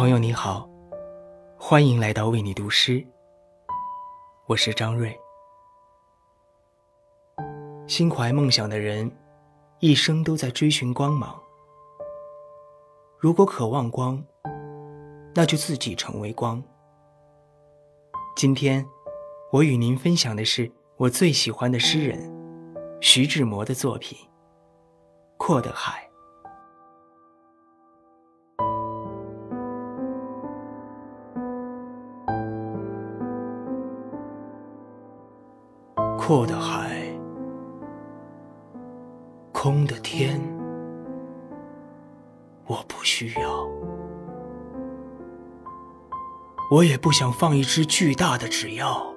朋友你好，欢迎来到为你读诗。我是张瑞。心怀梦想的人，一生都在追寻光芒。如果渴望光，那就自己成为光。今天，我与您分享的是我最喜欢的诗人徐志摩的作品《阔的海》。阔的海，空的天，我不需要。我也不想放一只巨大的纸鹞，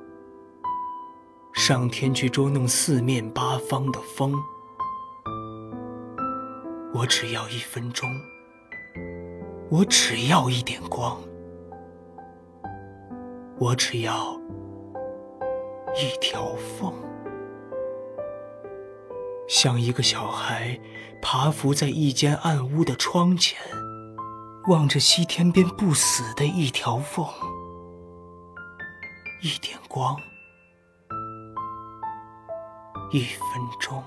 上天去捉弄四面八方的风。我只要一分钟，我只要一点光，我只要。一条缝，像一个小孩爬伏在一间暗屋的窗前，望着西天边不死的一条缝，一点光，一分钟。